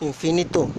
infinito.